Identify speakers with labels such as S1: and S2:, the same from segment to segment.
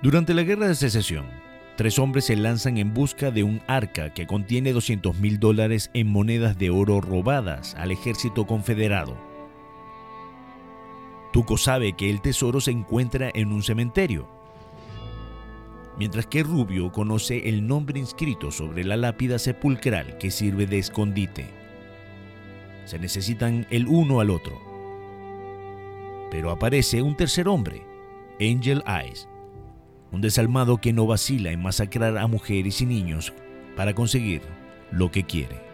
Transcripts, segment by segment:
S1: Durante la Guerra de Secesión, tres hombres se lanzan en busca de un arca que contiene 200 mil dólares en monedas de oro robadas al ejército confederado. Tuco sabe que el tesoro se encuentra en un cementerio, mientras que Rubio conoce el nombre inscrito sobre la lápida sepulcral que sirve de escondite. Se necesitan el uno al otro. Pero aparece un tercer hombre, Angel Eyes, un desalmado que no vacila en masacrar a mujeres y niños para conseguir lo que quiere.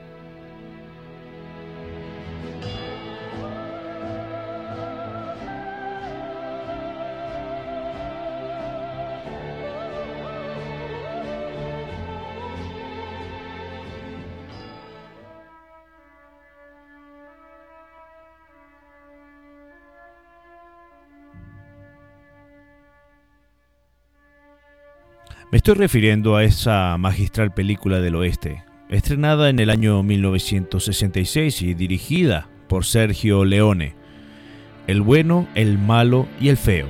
S1: Me estoy refiriendo a esa magistral película del oeste, estrenada en el año 1966 y dirigida por Sergio Leone. El bueno, el malo y el feo.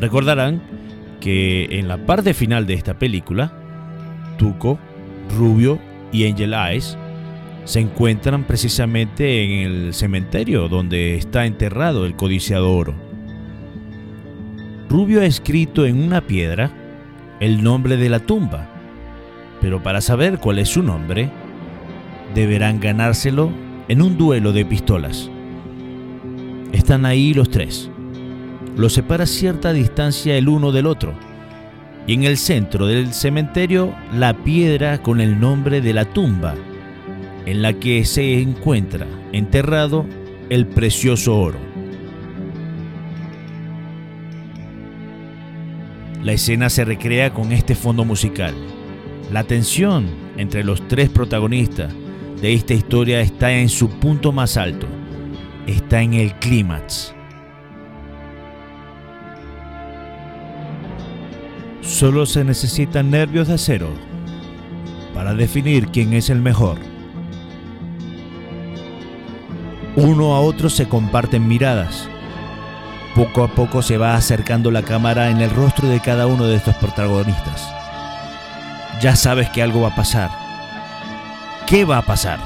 S1: Recordarán que en la parte final de esta película, Tuco, Rubio y Angel Eyes se encuentran precisamente en el cementerio donde está enterrado el codiciado oro. Rubio ha escrito en una piedra el nombre de la tumba, pero para saber cuál es su nombre, deberán ganárselo en un duelo de pistolas. Están ahí los tres. Los separa cierta distancia el uno del otro. Y en el centro del cementerio, la piedra con el nombre de la tumba en la que se encuentra enterrado el precioso oro. La escena se recrea con este fondo musical. La tensión entre los tres protagonistas de esta historia está en su punto más alto. Está en el clímax. Solo se necesitan nervios de acero para definir quién es el mejor. Uno a otro se comparten miradas. Poco a poco se va acercando la cámara en el rostro de cada uno de estos protagonistas. Ya sabes que algo va a pasar. ¿Qué va a pasar?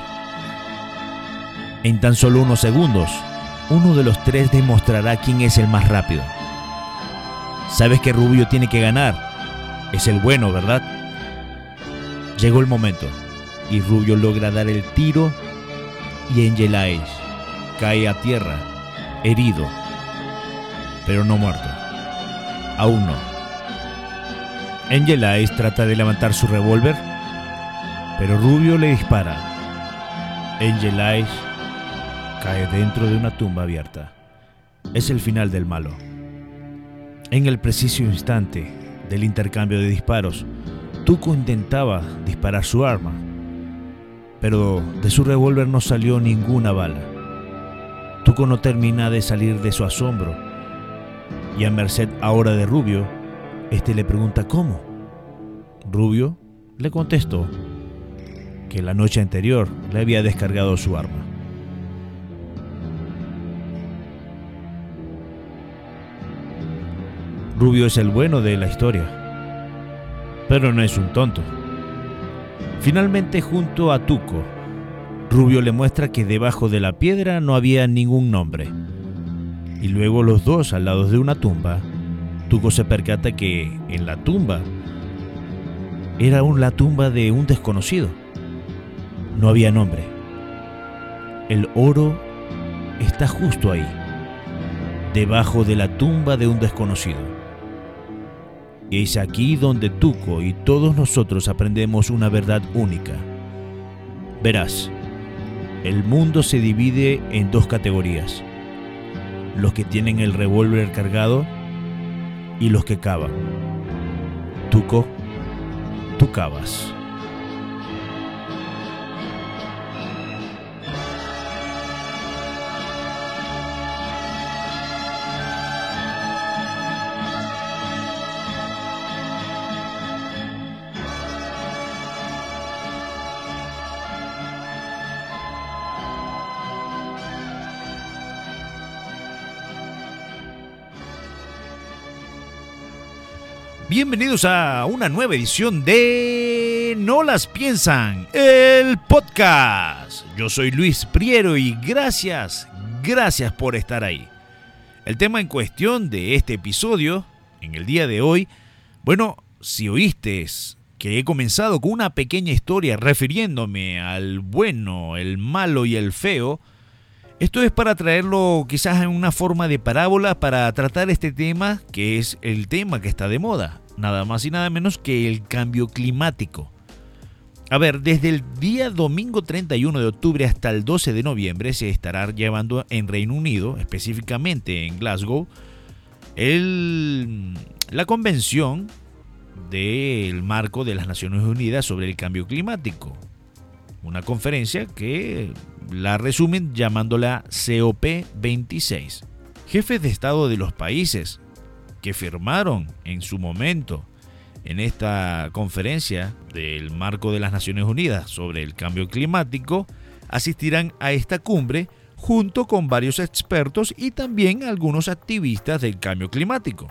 S1: En tan solo unos segundos, uno de los tres demostrará quién es el más rápido. Sabes que Rubio tiene que ganar. Es el bueno, ¿verdad? Llegó el momento y Rubio logra dar el tiro y Angel Eyes cae a tierra, herido, pero no muerto. Aún no. Angel Eyes trata de levantar su revólver, pero Rubio le dispara. Angel Eyes cae dentro de una tumba abierta. Es el final del malo. En el preciso instante del intercambio de disparos, Tuco intentaba disparar su arma, pero de su revólver no salió ninguna bala. Tuco no termina de salir de su asombro. Y a merced ahora de Rubio, este le pregunta cómo. Rubio le contestó que la noche anterior le había descargado su arma. Rubio es el bueno de la historia, pero no es un tonto. Finalmente junto a Tuco Rubio le muestra que debajo de la piedra no había ningún nombre. Y luego los dos al lado de una tumba, Tuco se percata que en la tumba era la tumba de un desconocido. No había nombre. El oro está justo ahí, debajo de la tumba de un desconocido. Es aquí donde Tuco y todos nosotros aprendemos una verdad única. Verás, el mundo se divide en dos categorías. Los que tienen el revólver cargado y los que cavan. Tuco, tú cavas. Bienvenidos a una nueva edición de No las piensan, el podcast. Yo soy Luis Priero y gracias, gracias por estar ahí. El tema en cuestión de este episodio, en el día de hoy, bueno, si oíste que he comenzado con una pequeña historia refiriéndome al bueno, el malo y el feo, esto es para traerlo quizás en una forma de parábola para tratar este tema que es el tema que está de moda, nada más y nada menos que el cambio climático. A ver, desde el día domingo 31 de octubre hasta el 12 de noviembre se estará llevando en Reino Unido, específicamente en Glasgow, la convención del marco de las Naciones Unidas sobre el cambio climático. Una conferencia que la resumen llamándola COP26. Jefes de Estado de los países que firmaron en su momento en esta conferencia del marco de las Naciones Unidas sobre el cambio climático asistirán a esta cumbre junto con varios expertos y también algunos activistas del cambio climático.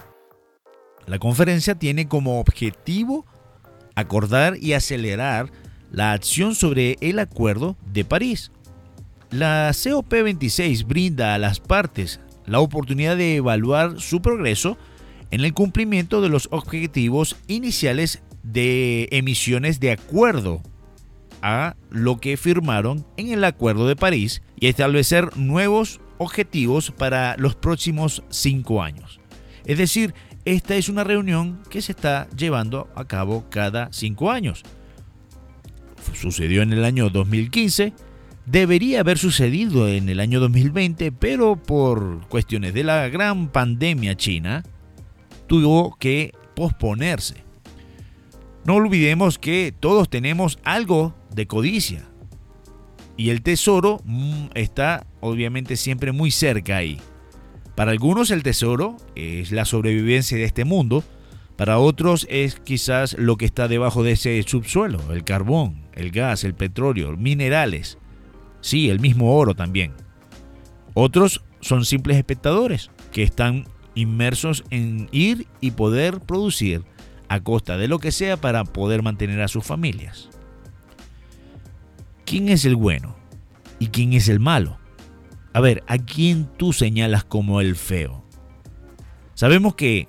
S1: La conferencia tiene como objetivo acordar y acelerar la acción sobre el Acuerdo de París. La COP26 brinda a las partes la oportunidad de evaluar su progreso en el cumplimiento de los objetivos iniciales de emisiones de acuerdo a lo que firmaron en el Acuerdo de París y establecer nuevos objetivos para los próximos cinco años. Es decir, esta es una reunión que se está llevando a cabo cada cinco años. Sucedió en el año 2015, debería haber sucedido en el año 2020, pero por cuestiones de la gran pandemia china, tuvo que posponerse. No olvidemos que todos tenemos algo de codicia. Y el tesoro mm, está obviamente siempre muy cerca ahí. Para algunos el tesoro es la sobrevivencia de este mundo, para otros es quizás lo que está debajo de ese subsuelo, el carbón, el gas, el petróleo, minerales. Sí, el mismo oro también. Otros son simples espectadores que están inmersos en ir y poder producir a costa de lo que sea para poder mantener a sus familias. ¿Quién es el bueno y quién es el malo? A ver, ¿a quién tú señalas como el feo? Sabemos que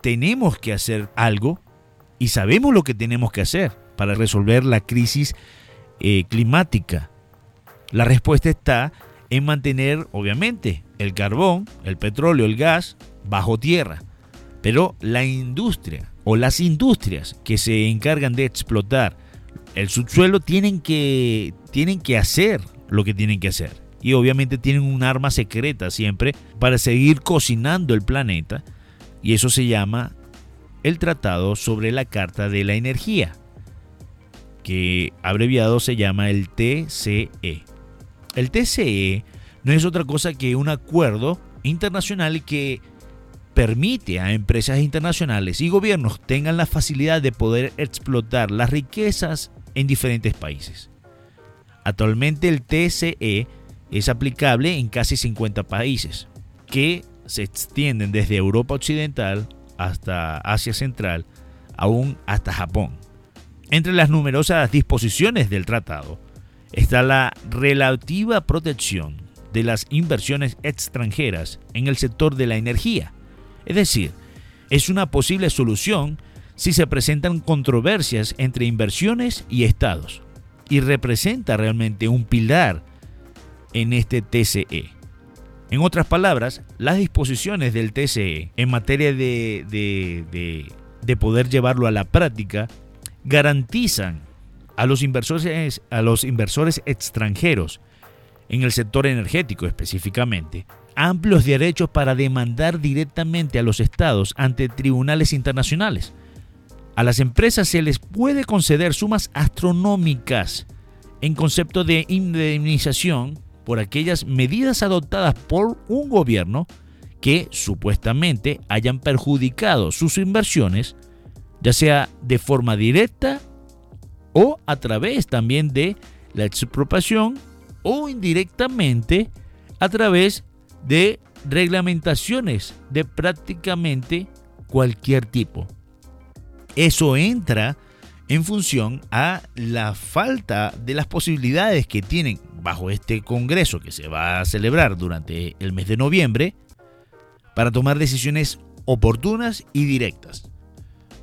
S1: tenemos que hacer algo y sabemos lo que tenemos que hacer para resolver la crisis eh, climática. La respuesta está en mantener, obviamente, el carbón, el petróleo, el gas bajo tierra. Pero la industria o las industrias que se encargan de explotar el subsuelo tienen que, tienen que hacer lo que tienen que hacer y obviamente tienen un arma secreta siempre para seguir cocinando el planeta y eso se llama el Tratado sobre la Carta de la Energía, que abreviado se llama el TCE. El TCE no es otra cosa que un acuerdo internacional que permite a empresas internacionales y gobiernos tengan la facilidad de poder explotar las riquezas en diferentes países. Actualmente el TCE es aplicable en casi 50 países, que se extienden desde Europa Occidental hasta Asia Central, aún hasta Japón. Entre las numerosas disposiciones del tratado está la relativa protección de las inversiones extranjeras en el sector de la energía. Es decir, es una posible solución si se presentan controversias entre inversiones y estados y representa realmente un pilar en este TCE. En otras palabras, las disposiciones del TCE en materia de, de, poder llevarlo a la práctica garantizan a los, inversores, a los inversores extranjeros en el sector energético específicamente amplios derechos para demandar directamente a los estados ante tribunales internacionales. A las empresas se les puede conceder sumas astronómicas en concepto de indemnización por aquellas medidas adoptadas por un gobierno que supuestamente hayan perjudicado sus inversiones, ya sea de forma directa o a través también de la expropiación o indirectamente a través de reglamentaciones de prácticamente cualquier tipo. eso entra en función a la falta de las posibilidades que tienen bajo este Congreso que se va a celebrar durante el mes de noviembre para tomar decisiones oportunas y directas.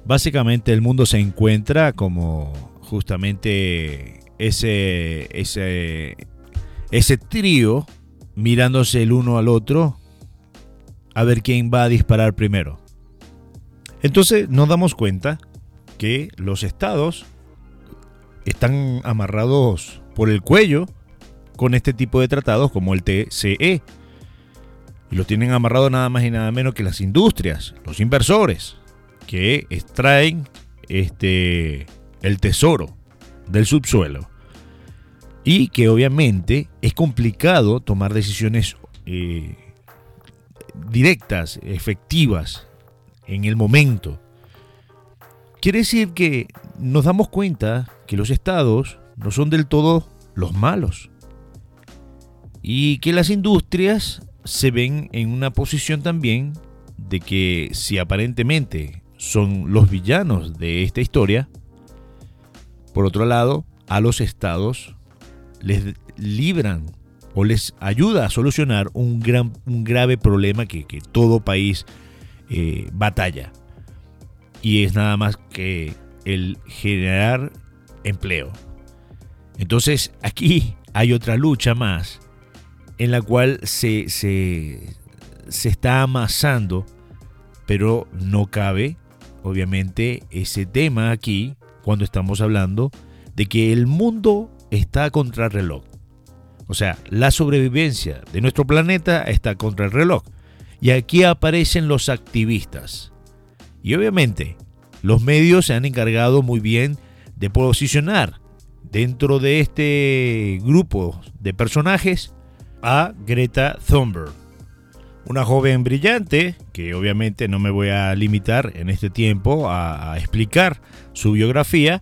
S1: Básicamente el mundo se encuentra como justamente ese, ese, ese trío mirándose el uno al otro a ver quién va a disparar primero. Entonces nos damos cuenta que los estados están amarrados por el cuello con este tipo de tratados como el TCE. Y lo tienen amarrado nada más y nada menos que las industrias, los inversores, que extraen este, el tesoro del subsuelo. Y que obviamente es complicado tomar decisiones eh, directas, efectivas, en el momento. Quiere decir que nos damos cuenta que los estados no son del todo los malos. Y que las industrias se ven en una posición también de que si aparentemente son los villanos de esta historia, por otro lado, a los estados les libran o les ayuda a solucionar un, gran, un grave problema que, todo país eh, batalla. Y es nada más que el generar empleo. Entonces aquí hay otra lucha más en la cual se, se, se está amasando, pero no cabe, obviamente, ese tema aquí cuando estamos hablando de que el mundo está contra el reloj. O sea, la sobrevivencia de nuestro planeta está contra el reloj. Y aquí aparecen los activistas. Y obviamente, los medios se han encargado muy bien de posicionar dentro de este grupo de personajes a Greta Thunberg. Una joven brillante, que obviamente no me voy a limitar en este tiempo a, explicar su biografía,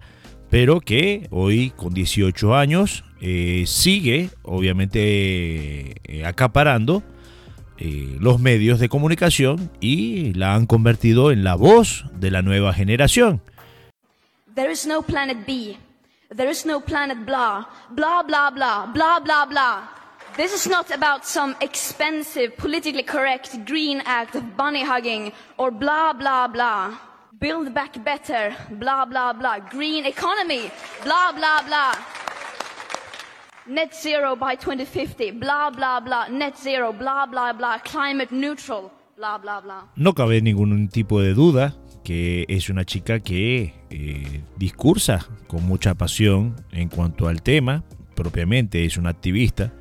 S1: pero que hoy con 18 años eh, sigue obviamente eh, acaparando eh, los medios de comunicación y la han convertido en la voz de la nueva generación.
S2: There is no planet B. There is no planet blah. Blah, blah, blah. Blah, blah, blah. This is not about some expensive, politically correct green act of bunny hugging or blah, blah, blah. Build back better. Blah, blah, blah. Green economy. Blah, blah, blah. Net zero by 2050, bla, bla, bla, net zero, bla, bla, bla, climate neutral, bla, bla, bla.
S1: No cabe ningún tipo de duda que es una chica que eh, discursa con mucha pasión en cuanto al tema, propiamente es una activista,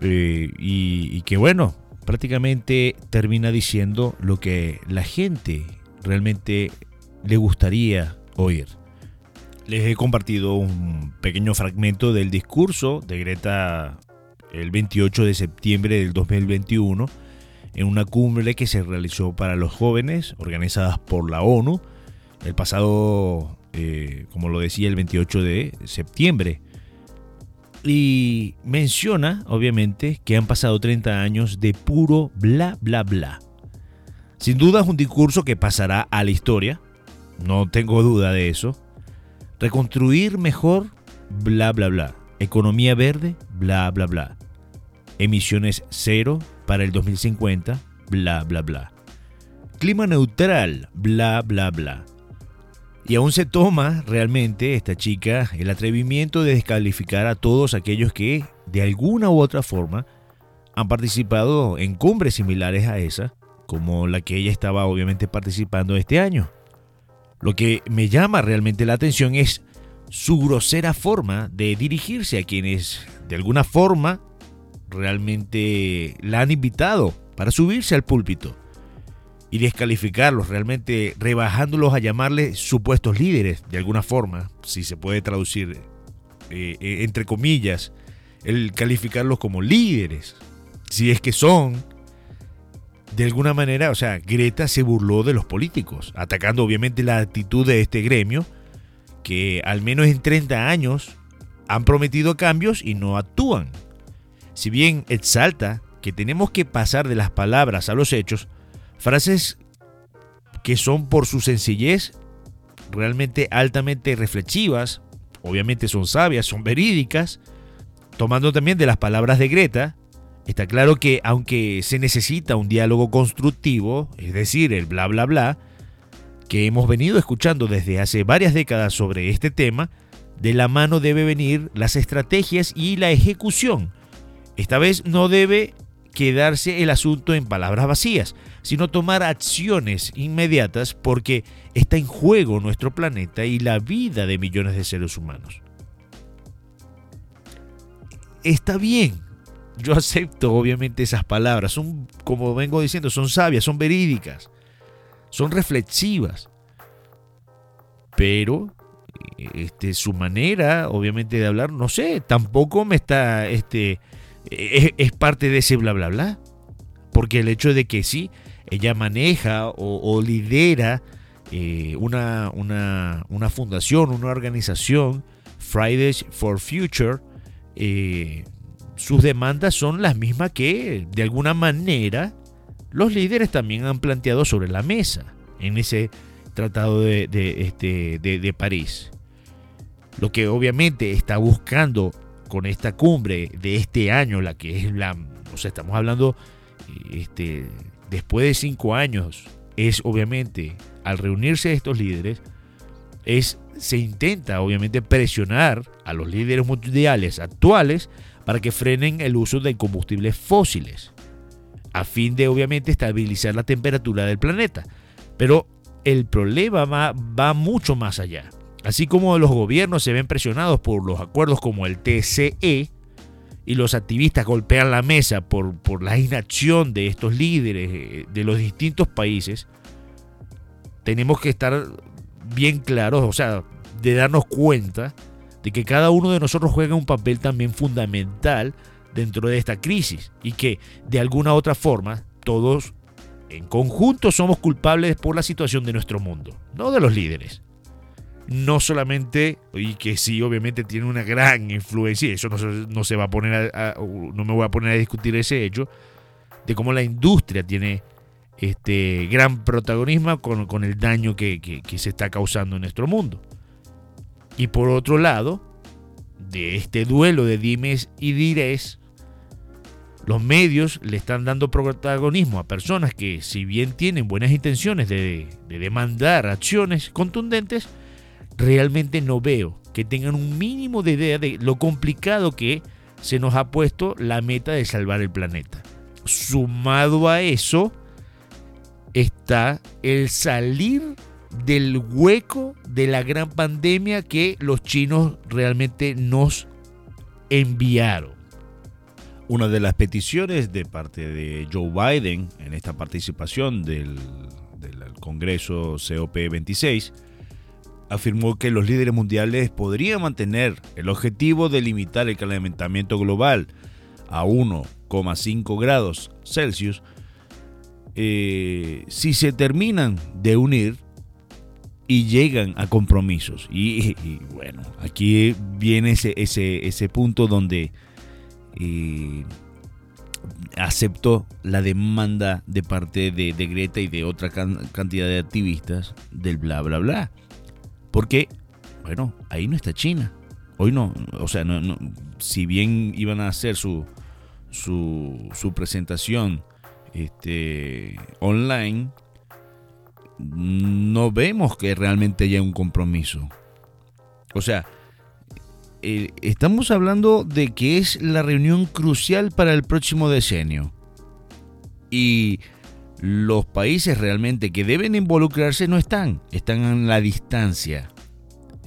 S1: eh, y, y que bueno, prácticamente termina diciendo lo que la gente realmente le gustaría oír les he compartido un pequeño fragmento del discurso de Greta el 28 de septiembre del 2021 en una cumbre que se realizó para los jóvenes organizadas por la ONU el pasado, eh, como lo decía, el 28 de septiembre. Y menciona, obviamente, que han pasado 30 años de puro bla, bla, bla. Sin duda es un discurso que pasará a la historia, no tengo duda de eso Reconstruir mejor, bla, bla, bla. Economía verde, bla, bla, bla. Emisiones cero para el 2050, bla, bla, bla. Clima neutral, bla, bla, bla. Y aún se toma realmente esta chica el atrevimiento de descalificar a todos aquellos que, de alguna u otra forma, han participado en cumbres similares a esa, como la que ella estaba obviamente participando este año. Lo que me llama realmente la atención es su grosera forma de dirigirse a quienes de alguna forma realmente la han invitado para subirse al púlpito y descalificarlos, realmente rebajándolos a llamarles supuestos líderes de alguna forma, si se puede traducir eh, eh, entre comillas, el calificarlos como líderes, si es que son, de alguna manera, o sea, Greta se burló de los políticos, atacando obviamente la actitud de este gremio, que al menos en 30 años han prometido cambios y no actúan. Si bien exalta que tenemos que pasar de las palabras a los hechos, frases que son por su sencillez realmente altamente reflexivas, obviamente son sabias, son verídicas, tomando también de las palabras de Greta, está claro que aunque se necesita un diálogo constructivo, es decir, el bla bla bla, que hemos venido escuchando desde hace varias décadas sobre este tema, de la mano debe venir las estrategias y la ejecución. Esta vez no debe quedarse el asunto en palabras vacías, sino tomar acciones inmediatas porque está en juego nuestro planeta y la vida de millones de seres humanos. Está bien, yo acepto obviamente esas palabras, son, como vengo diciendo, son sabias, son verídicas, son reflexivas, pero este, su manera, obviamente, de hablar, no sé, tampoco me está, este, es, parte de ese bla, bla, bla. Porque el hecho de que sí, ella maneja o, lidera eh, una, una, una, fundación, una organización, Fridays for Future, eh, sus demandas son las mismas que, de alguna manera, los líderes también han planteado sobre la mesa en ese tratado de, este, de París. Lo que obviamente está buscando con esta cumbre de este año, la que es la, o sea, estamos hablando este, después de cinco años, es obviamente al reunirse estos líderes, es, se intenta obviamente presionar a los líderes mundiales actuales para que frenen el uso de combustibles fósiles, a fin de obviamente estabilizar la temperatura del planeta. Pero el problema va, mucho más allá. Así como los gobiernos se ven presionados por los acuerdos como el TCE y los activistas golpean la mesa por, por la inacción de estos líderes eh, de los distintos países, tenemos que estar bien claros, o sea, de darnos cuenta de que cada uno de nosotros juega un papel también fundamental dentro de esta crisis y que de alguna otra forma todos en conjunto somos culpables por la situación de nuestro mundo, no de los líderes no solamente, y que sí, obviamente tiene una gran influencia, y eso no, se va a poner a, no me voy a poner a discutir ese hecho, de cómo la industria tiene este gran protagonismo con, el daño que, que, se está causando en nuestro mundo. Y por otro lado, de este duelo de dimes y dires, los medios le están dando protagonismo a personas que, si bien tienen buenas intenciones de, de demandar acciones contundentes, realmente no veo que tengan un mínimo de idea de lo complicado que se nos ha puesto la meta de salvar el planeta. Sumado a eso está el salir del hueco de la gran pandemia que los chinos realmente nos enviaron. Una de las peticiones de parte de Joe Biden en esta participación del, Congreso COP26 afirmó que los líderes mundiales podrían mantener el objetivo de limitar el calentamiento global a 1,5 grados Celsius eh, si se terminan de unir y llegan a compromisos. Y, bueno, aquí viene ese, ese, punto donde eh, aceptó la demanda de parte de, de Greta y de otra cantidad de activistas del bla, bla, bla. Porque, bueno, ahí no está China. Hoy no, o sea, no, si bien iban a hacer su, su, presentación este, online, no vemos que realmente haya un compromiso. O sea, eh, estamos hablando de que es la reunión crucial para el próximo decenio. Y los países realmente que deben involucrarse no están, están en la distancia.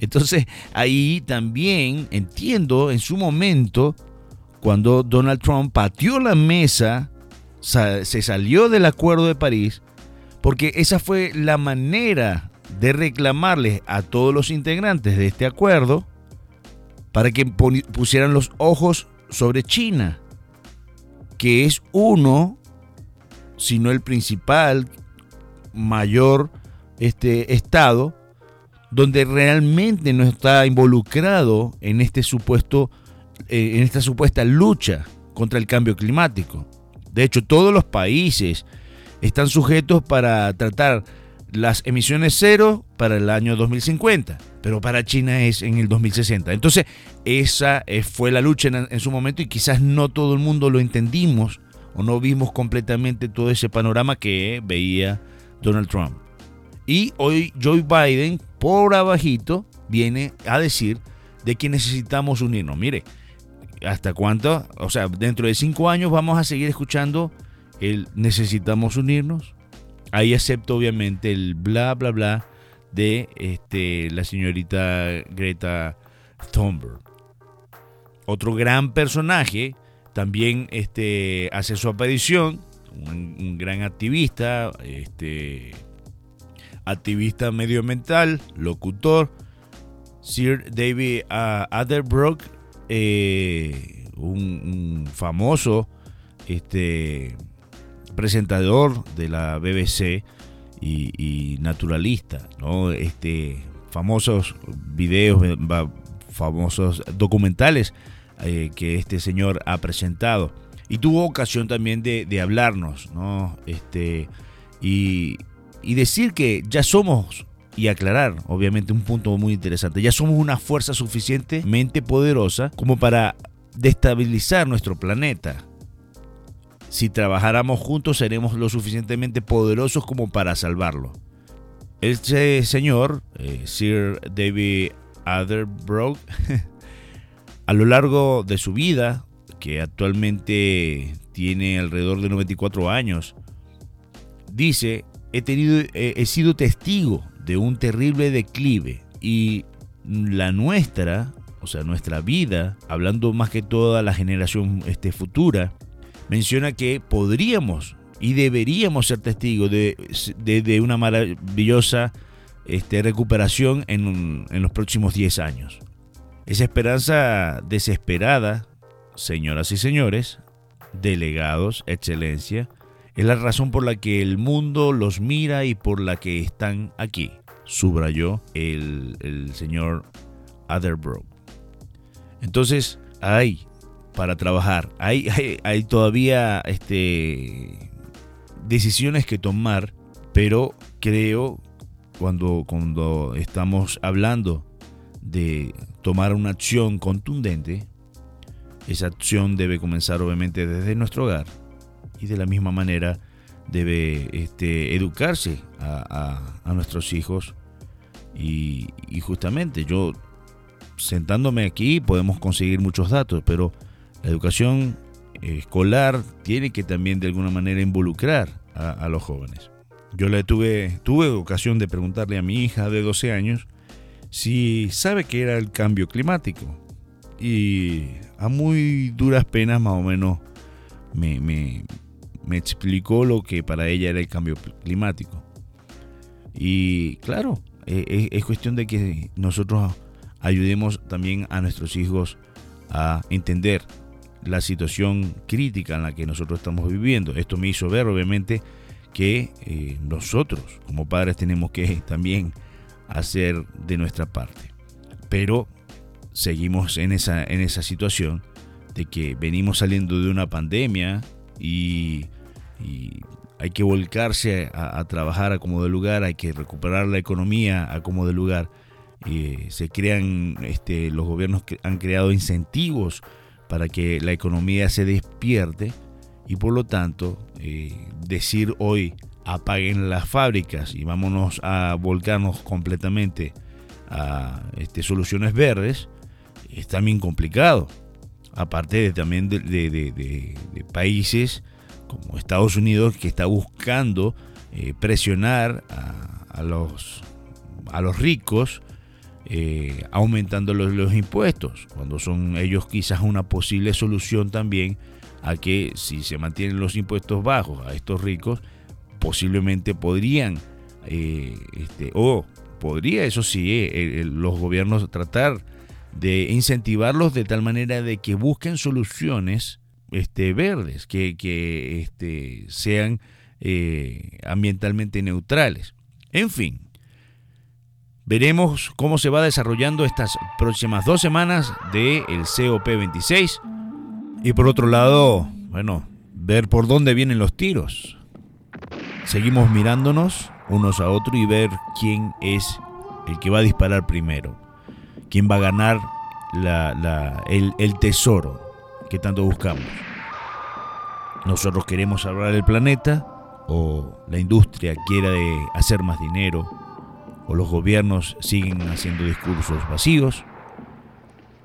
S1: Entonces ahí también entiendo en su momento cuando Donald Trump pateó la mesa, se salió del Acuerdo de París, porque esa fue la manera de reclamarles a todos los integrantes de este acuerdo para que pusieran los ojos sobre China, que es uno sino el principal, mayor este, Estado, donde realmente no está involucrado en, este supuesto, eh, en esta supuesta lucha contra el cambio climático. De hecho, todos los países están sujetos para tratar las emisiones cero para el año 2050, pero para China es en el 2060. Entonces, esa eh, fue la lucha en, su momento y quizás no todo el mundo lo entendimos o no vimos completamente todo ese panorama que veía Donald Trump. Y hoy Joe Biden, por abajito, viene a decir de que necesitamos unirnos. Mire, ¿hasta cuánto? O sea, dentro de cinco años vamos a seguir escuchando el necesitamos unirnos. Ahí acepto obviamente el bla bla bla de este, la señorita Greta Thunberg. Otro gran personaje también este, hace su aparición, un, gran activista, este, activista medioambiental, locutor, Sir David uh, eh, un, famoso este, presentador de la BBC y, naturalista, ¿no? Este, famosos videos, famosos documentales eh, que este señor ha presentado. Y tuvo ocasión también de, hablarnos, ¿no? Este, y decir que ya somos y aclarar, obviamente, un punto muy interesante. Ya somos una fuerza suficientemente poderosa como para destabilizar nuestro planeta. Si trabajáramos juntos seremos lo suficientemente poderosos como para salvarlo. Este señor, eh, Sir David Attenborough, a lo largo de su vida, que actualmente tiene alrededor de 94 años, dice, he, tenido, he sido testigo de un terrible declive y la nuestra, o sea, nuestra vida, hablando más que toda la generación este, futura, menciona que podríamos y deberíamos ser testigos de, una maravillosa este, recuperación en, en los próximos 10 años. Esa esperanza desesperada, señoras y señores, delegados, excelencia, es la razón por la que el mundo los mira y por la que están aquí, subrayó el, el señor Atherbrook. Entonces, hay para trabajar. Hay, hay, todavía este, decisiones que tomar, pero creo cuando, cuando estamos hablando de tomar una acción contundente, esa acción debe comenzar obviamente desde nuestro hogar y de la misma manera debe este, educarse a, nuestros hijos y, justamente yo sentándome aquí podemos conseguir muchos datos, pero la educación escolar tiene que también de alguna manera involucrar a, los jóvenes. Yo le tuve, tuve ocasión de preguntarle a mi hija de 12 años si sabe qué era el cambio climático. Y a muy duras penas más o menos me, me, explicó lo que para ella era el cambio climático. Y claro, es, e, es cuestión de que nosotros ayudemos también a nuestros hijos a entender la situación crítica en la que nosotros estamos viviendo. Esto me hizo ver, obviamente, que eh, nosotros como padres tenemos que también hacer de nuestra parte. Pero seguimos en esa, en esa situación de que venimos saliendo de una pandemia y, hay que volcarse a, trabajar a como de lugar, hay que recuperar la economía a como de lugar. Eh, se crean, este, los gobiernos han creado incentivos para que la economía se despierte y por lo tanto eh, decir hoy apaguen las fábricas y vámonos a volcarnos completamente a este, soluciones verdes es también complicado. Aparte de, también de, países como Estados Unidos que está buscando eh, presionar a, los, a los ricos eh, aumentando los, impuestos, cuando son ellos quizás una posible solución también a que si se mantienen los impuestos bajos a estos ricos, posiblemente podrían, eh, este, o podría, eso sí, eh, los gobiernos tratar de incentivarlos de tal manera de que busquen soluciones este, verdes, que, este, sean ambientalmente neutrales. En fin, Veremos cómo se va desarrollando estas próximas dos semanas del el COP26. Y por otro lado, bueno, ver por dónde vienen los tiros. Seguimos mirándonos unos a otros y ver quién es el que va a disparar primero, quién va a ganar el, el tesoro que tanto buscamos. Nosotros queremos salvar el planeta o la industria quiere hacer más dinero o los gobiernos siguen haciendo discursos vacíos.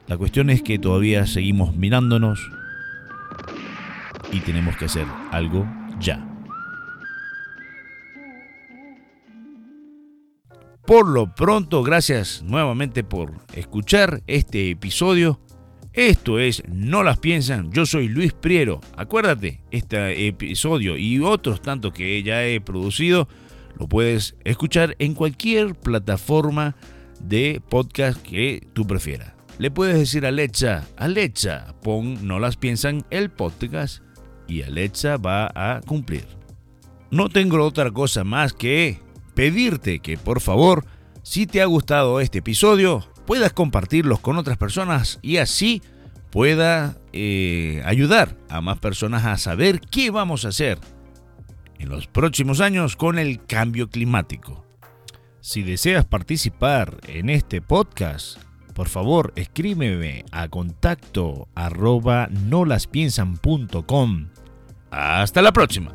S1: La cuestión es que todavía seguimos mirándonos y tenemos que hacer algo ya. Por lo pronto, gracias nuevamente por escuchar este episodio. Esto es No las piensan, yo soy Luis Priero. Acuérdate, este episodio y otros tantos que ya he producido lo puedes escuchar en cualquier plataforma de podcast que tú prefieras. Le puedes decir a Alexa, Alexa, pon No las piensan el podcast y Alexa va a cumplir. No tengo otra cosa más que pedirte que por favor, si te ha gustado este episodio, puedas compartirlos con otras personas y así pueda eh, ayudar a más personas a saber qué vamos a hacer en los próximos años con el cambio climático. Si deseas participar en este podcast, por favor escríbeme a contacto arroba nolaspiensan.com. Hasta la próxima.